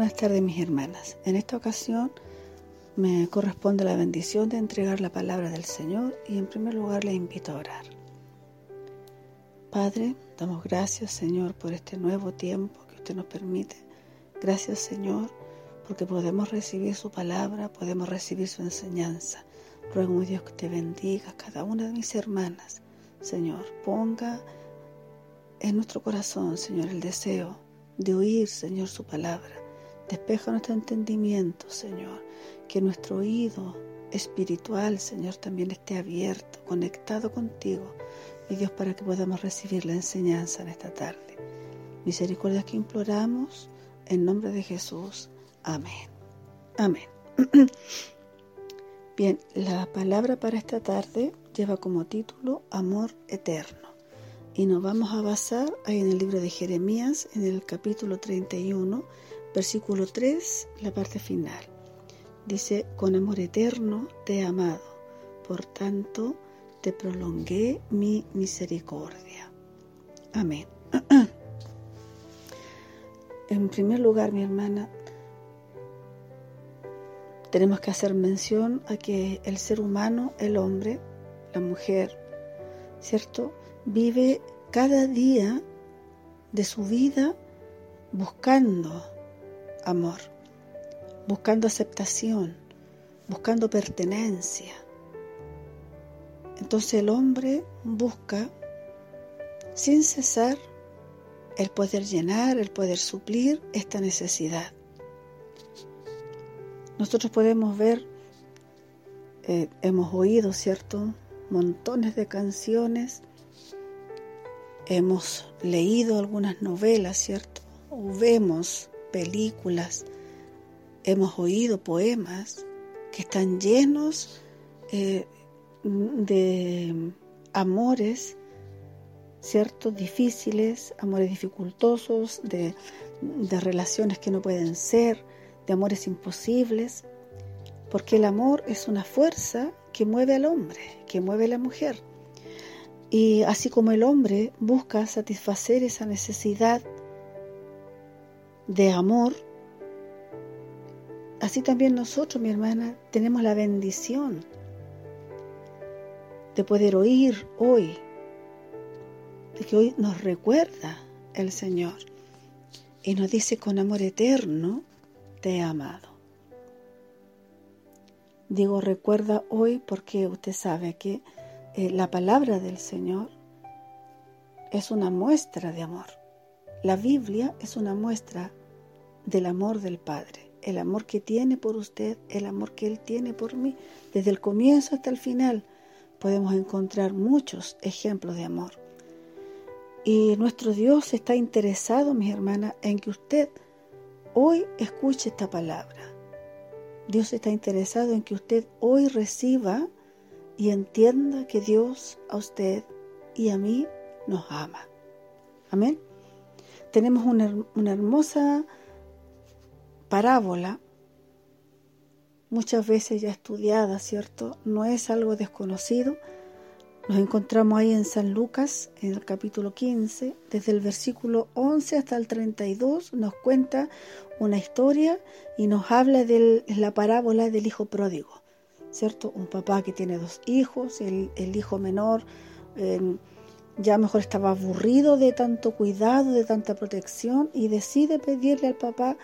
buenas tardes mis hermanas. En esta ocasión me corresponde la bendición de entregar la palabra del Señor y en primer lugar le invito a orar. Padre, damos gracias Señor por este nuevo tiempo que usted nos permite. Gracias Señor porque podemos recibir su palabra, podemos recibir su enseñanza. Ruego Dios que te bendiga cada una de mis hermanas. Señor, ponga en nuestro corazón, Señor, el deseo de oír, Señor, su palabra. Despeja nuestro entendimiento, Señor, que nuestro oído espiritual, Señor, también esté abierto, conectado contigo, mi Dios, para que podamos recibir la enseñanza en esta tarde. Misericordia que imploramos, en nombre de Jesús. Amén. Amén. Bien, la palabra para esta tarde lleva como título Amor Eterno. Y nos vamos a basar ahí en el libro de Jeremías, en el capítulo 31, versículo 3, la parte final. Dice, con amor eterno te he amado, por tanto te prolongué mi misericordia. Amén. en primer lugar, mi hermana, tenemos que hacer mención a que el ser humano, el hombre, la mujer, ¿cierto? vive cada día de su vida buscando amor, buscando aceptación, buscando pertenencia. Entonces el hombre busca sin cesar el poder llenar, el poder suplir esta necesidad. Nosotros podemos ver, eh, hemos oído, ¿cierto? Montones de canciones hemos leído algunas novelas, ¿cierto? O vemos películas, hemos oído poemas que están llenos eh, de amores, ¿cierto? Difíciles, amores dificultosos, de, de relaciones que no pueden ser, de amores imposibles, porque el amor es una fuerza que mueve al hombre, que mueve a la mujer. Y así como el hombre busca satisfacer esa necesidad de amor, así también nosotros, mi hermana, tenemos la bendición de poder oír hoy, de que hoy nos recuerda el Señor y nos dice con amor eterno, te he amado. Digo recuerda hoy porque usted sabe que eh, la palabra del Señor es una muestra de amor. La Biblia es una muestra del amor del Padre, el amor que tiene por usted, el amor que Él tiene por mí. Desde el comienzo hasta el final podemos encontrar muchos ejemplos de amor. Y nuestro Dios está interesado, mis hermanas, en que usted hoy escuche esta palabra. Dios está interesado en que usted hoy reciba y entienda que Dios a usted y a mí nos ama. Amén. Tenemos una, una hermosa parábola, muchas veces ya estudiada, ¿cierto? No es algo desconocido. Nos encontramos ahí en San Lucas, en el capítulo 15, desde el versículo 11 hasta el 32, nos cuenta una historia y nos habla de la parábola del hijo pródigo. ¿cierto? Un papá que tiene dos hijos, el, hijo menor em, ya mejor estaba aburrido de tanto cuidado, de tanta protección y decide pedirle al papá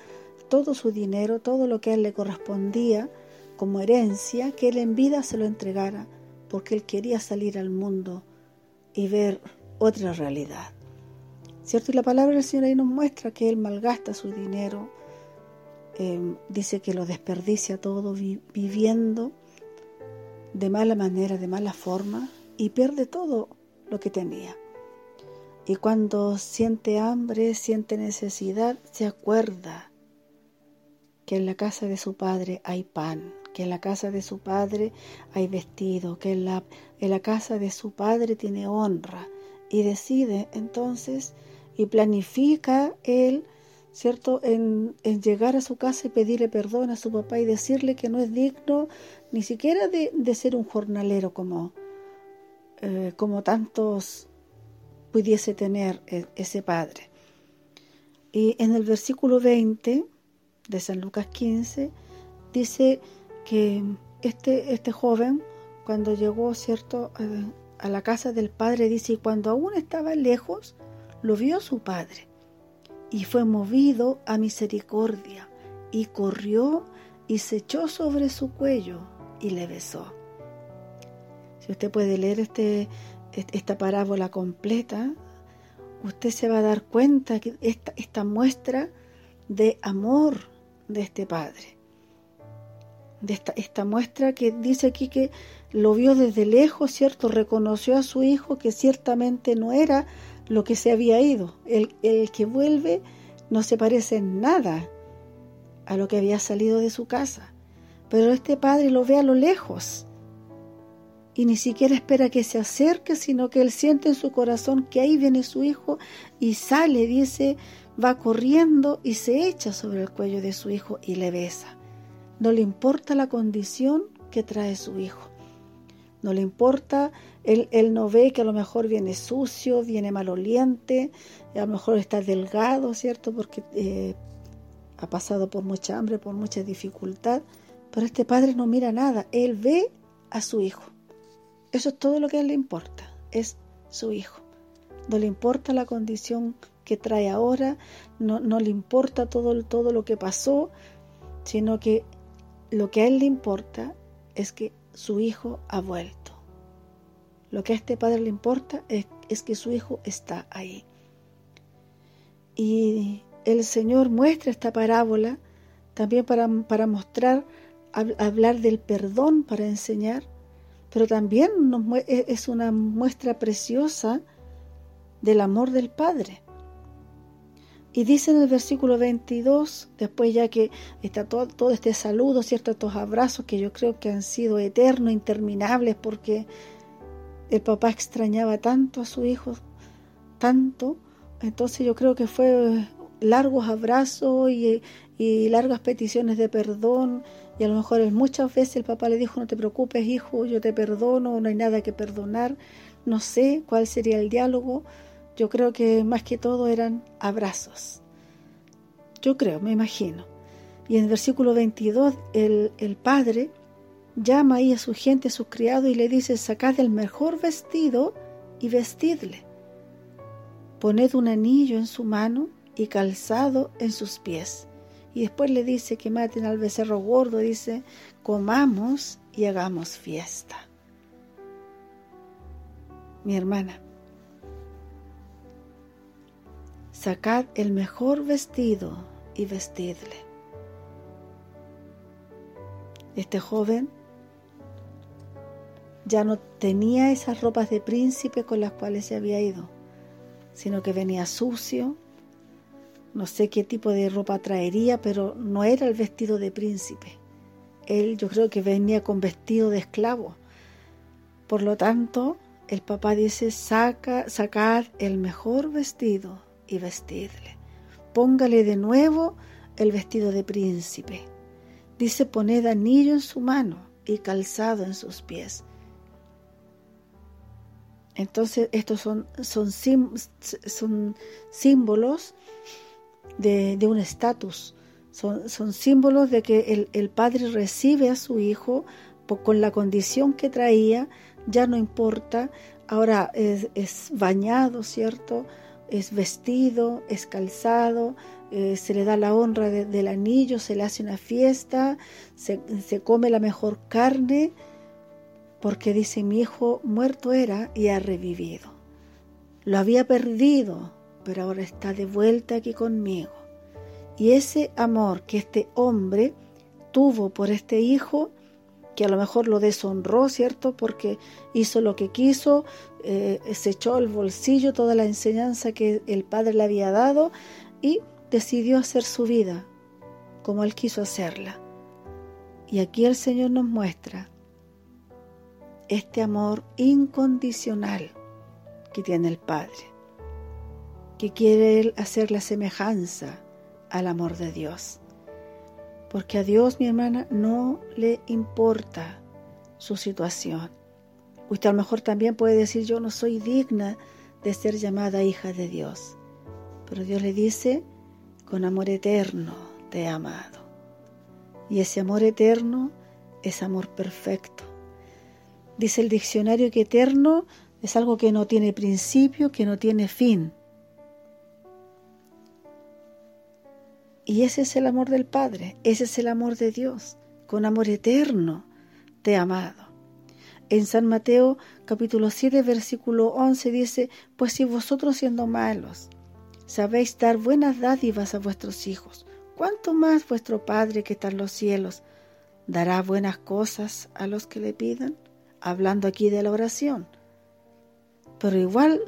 todo su dinero, todo lo que a él le correspondía como herencia, que él en vida se lo entregara, porque él quería salir al mundo y ver otra realidad. ¿Cierto? Y la palabra del Señor ahí nos muestra que él malgasta su dinero, em, dice que lo desperdicia todo viviendo de mala manera, de mala forma, y pierde todo lo que tenía. Y cuando siente hambre, siente necesidad, se acuerda que en la casa de su padre hay pan, que en la casa de su padre hay vestido, que en la, en la casa de su padre tiene honra. Y decide entonces y planifica él, ¿cierto?, en, en, llegar a su casa y pedirle perdón a su papá y decirle que no es digno ni siquiera de, ser un jornalero como, eh, como tantos pudiese tener e, ese padre. Y en el versículo 20 de San Lucas 15 dice que este, este joven, cuando llegó, ¿cierto?, a, la casa del padre, dice, y cuando aún estaba lejos, lo vio su padre, y fue movido a misericordia, y corrió y se echó sobre su cuello y le besó. Si usted puede leer este, esta parábola completa, usted se va a dar cuenta que esta, esta muestra de amor de este padre, de esta, muestra que dice aquí que lo vio desde lejos, ¿cierto? Reconoció a su hijo que ciertamente no era lo que se había ido. El, el que vuelve no se parece en nada a lo que había salido de su casa. Pero este padre lo ve a lo lejos y ni siquiera espera que se acerque, sino que él siente en su corazón que ahí viene su hijo y sale, dice, va corriendo y se echa sobre el cuello de su hijo y le besa. No le importa la condición que trae su hijo. No le importa, él, no ve que a lo mejor viene sucio, viene maloliente, a lo mejor está delgado, ¿cierto? Porque eh, ha pasado por mucha hambre, por mucha dificultad. Pero este padre no mira nada, él ve a su hijo eso es todo lo que a él le importa, es su hijo. No le importa la condición que trae ahora, no, le importa todo, todo lo que pasó, sino que lo que a él le importa es que su hijo ha vuelto. Lo que a este padre le importa es, es que su hijo está ahí. Y el Señor muestra esta parábola también para, para mostrar, hablar del perdón, para enseñar pero también e, es una muestra preciosa del amor del Padre. Y dice en el versículo 22, después ya que está todo, todo este saludo, ¿cierto? Estos abrazos que yo creo que han sido eternos, interminables, porque el papá extrañaba tanto a su hijo, tanto. Entonces yo creo que fue largos abrazos y, largas peticiones de perdón y a lo mejor muchas veces el papá le dijo, no te preocupes hijo, yo te perdono, no hay nada que perdonar. No sé cuál sería el diálogo. Yo creo que más que todo eran abrazos. Yo creo, me imagino. Y en el versículo 22 el, el padre llama ahí a su gente, a sus criados, y le dice, sacad el mejor vestido y vestidle. Poned un anillo en su mano y calzado en sus pies y después le dice que maten al becerro gordo, dice, comamos y hagamos fiesta. Mi hermana, sacad el mejor vestido y vestidle. Este joven ya no tenía esas ropas de príncipe con las cuales se había ido, sino que venía sucio, no sé qué tipo de ropa traería, pero no era el vestido de príncipe. Él yo creo que venía con vestido de esclavo. Por lo tanto, el papá dice, saca, sacad el mejor vestido y vestidle. Póngale de nuevo el vestido de príncipe. Dice, poned anillo en su mano y calzado en sus pies. Entonces, estos son, son, son símbolos de, un estatus. Son, son, símbolos de que el, padre recibe a su hijo con la condición que traía, ya no importa, ahora es, bañado, ¿cierto? Es vestido, es calzado, eh, se le da la honra del anillo, se le hace una fiesta, se, se come la mejor carne, porque dice mi hijo muerto era y ha revivido. Lo había perdido, pero ahora está de vuelta aquí conmigo. Y ese amor que este hombre tuvo por este hijo, que a lo mejor lo deshonró, ¿cierto? Porque hizo lo que quiso, eh, se echó al bolsillo toda la enseñanza que el padre le había dado y decidió hacer su vida como él quiso hacerla. Y aquí el Señor nos muestra este amor incondicional que tiene el Padre que quiere Él hacer la semejanza al amor de Dios. Porque a Dios, mi hermana, no le importa su situación. Usted a lo mejor también puede decir, yo no soy digna de ser llamada hija de Dios. Pero Dios le dice, con amor eterno te he amado. Y ese amor eterno es amor perfecto. Dice el diccionario que eterno es algo que no tiene principio, que no tiene fin. Y ese es el amor del Padre, ese es el amor de Dios, con amor eterno te amado. En San Mateo capítulo 7 versículo 11 dice, pues si vosotros siendo malos sabéis dar buenas dádivas a vuestros hijos, ¿cuánto más vuestro Padre que está en los cielos dará buenas cosas a los que le pidan? Hablando aquí de la oración. Pero igual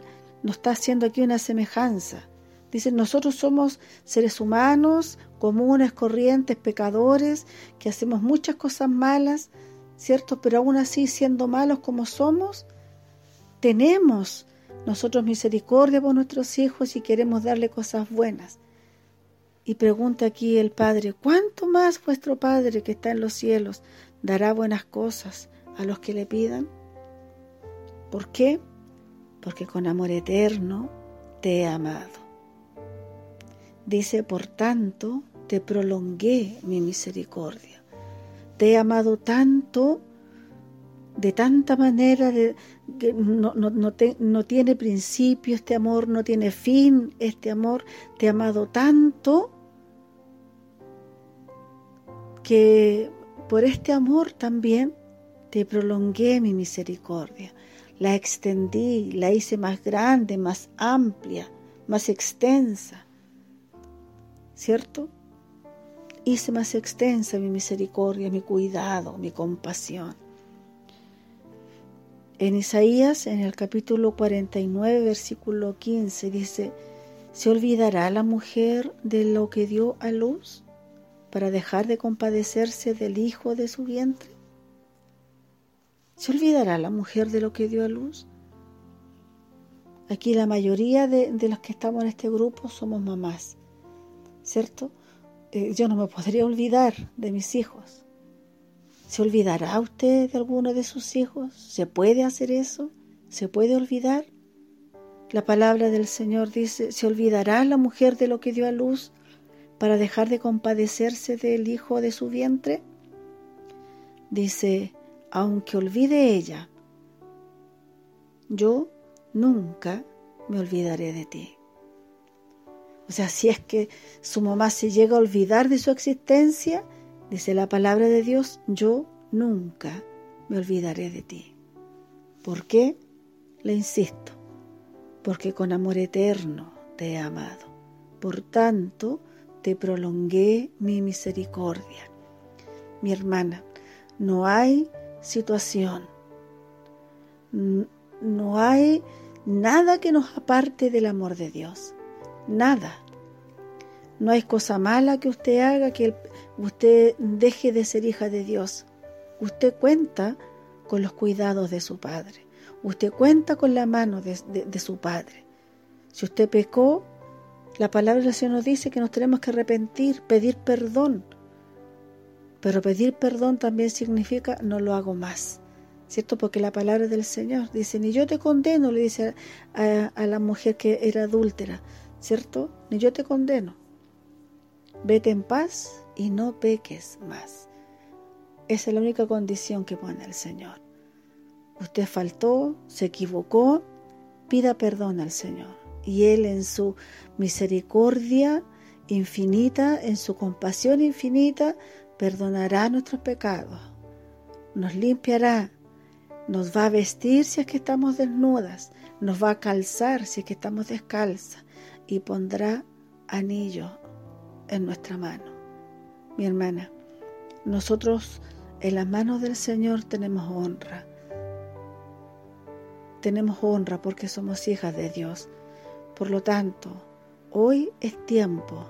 nos está haciendo aquí una semejanza. Dice, nosotros somos seres humanos, comunes, corrientes, pecadores, que hacemos muchas cosas malas, ¿cierto? Pero aún así, siendo malos como somos, tenemos nosotros misericordia por nuestros hijos y queremos darle cosas buenas. Y pregunta aquí el Padre, ¿cuánto más vuestro Padre que está en los cielos dará buenas cosas a los que le pidan? ¿Por qué? Porque con amor eterno te he amado. Dice, por tanto, te prolongué mi misericordia. Te he amado tanto, de tanta manera, que no, no tiene principio este amor, no tiene fin este amor. Te he amado tanto que por este amor también te prolongué mi misericordia, la extendí, la hice más grande, más amplia, más extensa, ¿cierto? Hice más extensa mi misericordia, mi cuidado, mi compasión. En Isaías, en el capítulo 49, versículo 15, dice, ¿se olvidará la mujer de lo que dio a luz? para dejar de compadecerse del hijo de su vientre? ¿Se olvidará la mujer de lo que dio a luz? Aquí la mayoría de, los que estamos en este grupo somos mamás, ¿cierto? Eh, yo no me podría olvidar de mis hijos. ¿Se olvidará usted de alguno de sus hijos? ¿Se puede hacer eso? ¿Se puede olvidar? La palabra del Señor dice, ¿se olvidará la mujer de lo que dio a luz para dejar de compadecerse del hijo de su vientre? Dice, aunque olvide ella, yo nunca me olvidaré de ti. O sea, si es que su mamá se llega a olvidar de su existencia, dice la palabra de Dios, yo nunca me olvidaré de ti. ¿Por qué? Le insisto, porque con amor eterno te he amado. Por tanto, te prolongué mi misericordia. Mi hermana, no hay situación, no hay nada que nos aparte del amor de Dios, nada. No hay cosa mala que usted haga que usted deje de ser hija de Dios. Usted cuenta con los cuidados de su Padre. Usted cuenta con la mano de, su Padre. Si usted pecó, la palabra del Señor nos dice que nos tenemos que arrepentir, pedir perdón. Pero pedir perdón también significa no lo hago más. ¿Cierto? Porque la palabra del Señor dice, ni yo te condeno, le dice a la mujer que era adúltera. ¿Cierto? Ni yo te condeno. Vete en paz y no peques más. Esa es la única condición que pone el Señor. Usted faltó, se equivocó, pida perdón al Señor y Él en su misericordia infinita, en su compasión infinita, perdonará nuestros pecados, nos limpiará, nos va a vestir si es que estamos desnudas, nos va a calzar si es que estamos descalzas y pondrá anillo en nuestra mano. Mi hermana, nosotros en las manos del Señor tenemos honra. Tenemos honra porque somos hijas de Dios. Por lo tanto, hoy es tiempo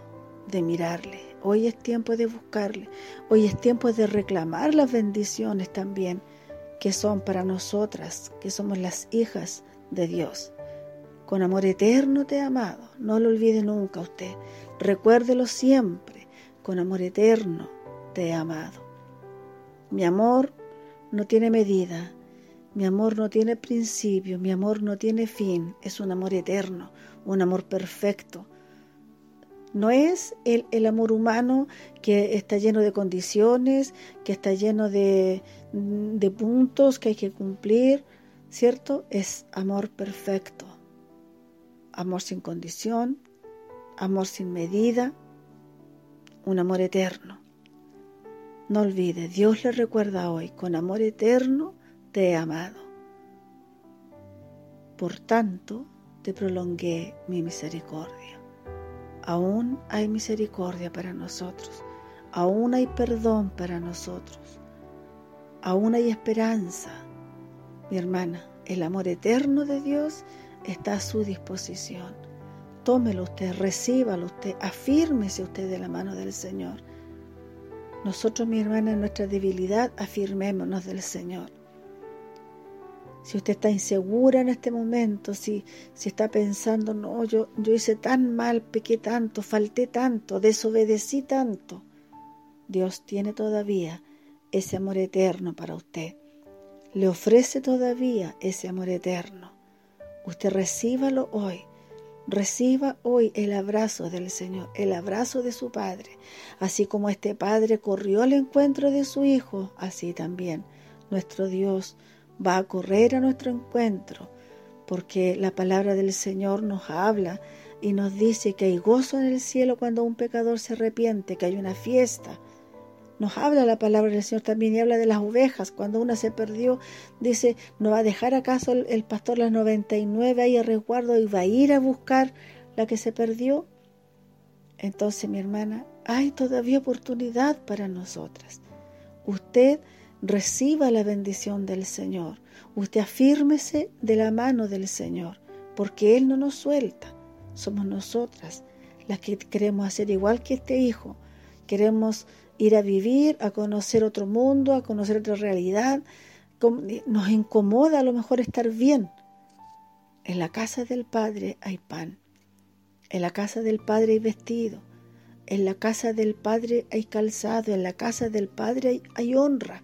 de mirarle, hoy es tiempo de buscarle, hoy es tiempo de reclamar las bendiciones también que son para nosotras, que somos las hijas de Dios. Con amor eterno te he amado, no lo olvide nunca usted, recuérdelo siempre, con amor eterno te he amado. Mi amor no tiene medida, mi amor no tiene principio, mi amor no tiene fin, es un amor eterno, un amor perfecto. No es el, el, amor humano que está lleno de condiciones, que está lleno de, de puntos que hay que cumplir, ¿cierto? Es amor perfecto, amor sin condición, amor sin medida, un amor eterno. No olvide, Dios le recuerda hoy, con amor eterno te he amado. Por tanto, te prolongué mi misericordia. Aún hay misericordia para nosotros, aún hay perdón para nosotros, aún hay esperanza. Mi hermana, el amor eterno de Dios está a su disposición. Tómelo usted, recíbalo usted, afírmese usted de la mano del Señor. Nosotros, mi hermana, en nuestra debilidad, afirmémonos del Señor. Si usted está insegura en este momento, si, si está pensando, no, yo, yo hice tan mal, pequé tanto, falté tanto, desobedecí tanto, Dios tiene todavía ese amor eterno para usted. Le ofrece todavía ese amor eterno. Usted recíbalo hoy. Reciba hoy el abrazo del Señor, el abrazo de su Padre. Así como este Padre corrió al encuentro de su Hijo, así también nuestro Dios va a correr a nuestro encuentro, porque la palabra del Señor nos habla y nos dice que hay gozo en el cielo cuando un pecador se arrepiente, que hay una fiesta. Nos habla la palabra del Señor también y habla de las ovejas. Cuando una se perdió, dice, ¿no va a dejar acaso el, pastor las 99 ahí a resguardo y va a ir a buscar la que se perdió? Entonces, mi hermana, hay todavía oportunidad para nosotras. Usted reciba la bendición del Señor. Usted afírmese de la mano del Señor, porque Él no nos suelta. Somos nosotras las que queremos hacer igual que este hijo. Queremos ir a vivir, a conocer otro mundo, a conocer otra realidad. Nos incomoda a lo mejor estar bien. En la casa del Padre hay pan. En la casa del Padre hay vestido. En la casa del Padre hay calzado. En la casa del Padre hay honra.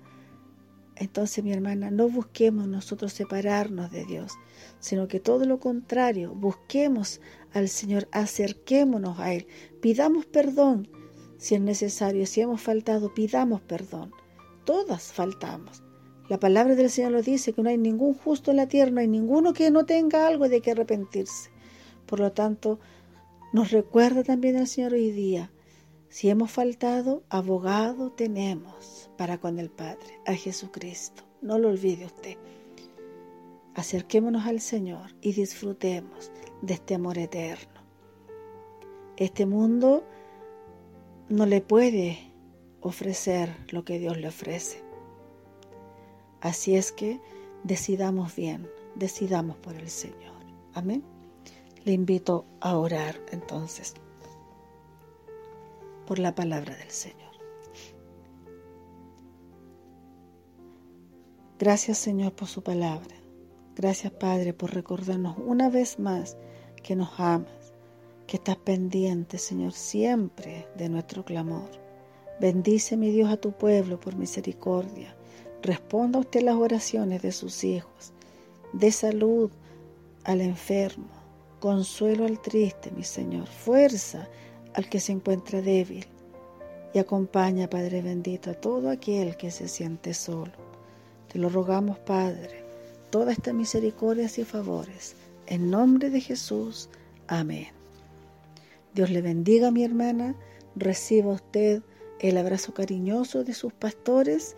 Entonces, mi hermana, no busquemos nosotros separarnos de Dios, sino que todo lo contrario, busquemos al Señor, acerquémonos a Él, pidamos perdón si es necesario, si hemos faltado, pidamos perdón. Todas faltamos. La palabra del Señor lo dice, que no hay ningún justo en la tierra, no hay ninguno que no tenga algo de que arrepentirse. Por lo tanto, nos recuerda también el Señor hoy día, si hemos faltado, abogado tenemos para con el Padre, a Jesucristo. No lo olvide usted. Acerquémonos al Señor y disfrutemos de este amor eterno. Este mundo no le puede ofrecer lo que Dios le ofrece. Así es que decidamos bien, decidamos por el Señor. Amén. Le invito a orar entonces por la palabra del Señor. Gracias Señor por su palabra. Gracias Padre por recordarnos una vez más que nos amas, que estás pendiente Señor siempre de nuestro clamor. Bendice mi Dios a tu pueblo por misericordia. Responda usted las oraciones de sus hijos. De salud al enfermo, consuelo al triste, mi Señor, fuerza al que se encuentra débil y acompaña, Padre bendito, a todo aquel que se siente solo. Te lo rogamos, Padre, todas estas misericordias y favores. En nombre de Jesús. Amén. Dios le bendiga, mi hermana. Reciba usted el abrazo cariñoso de sus pastores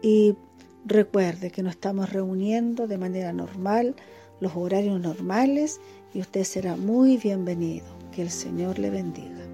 y recuerde que nos estamos reuniendo de manera normal, los horarios normales y usted será muy bienvenido. Que el Señor le bendiga.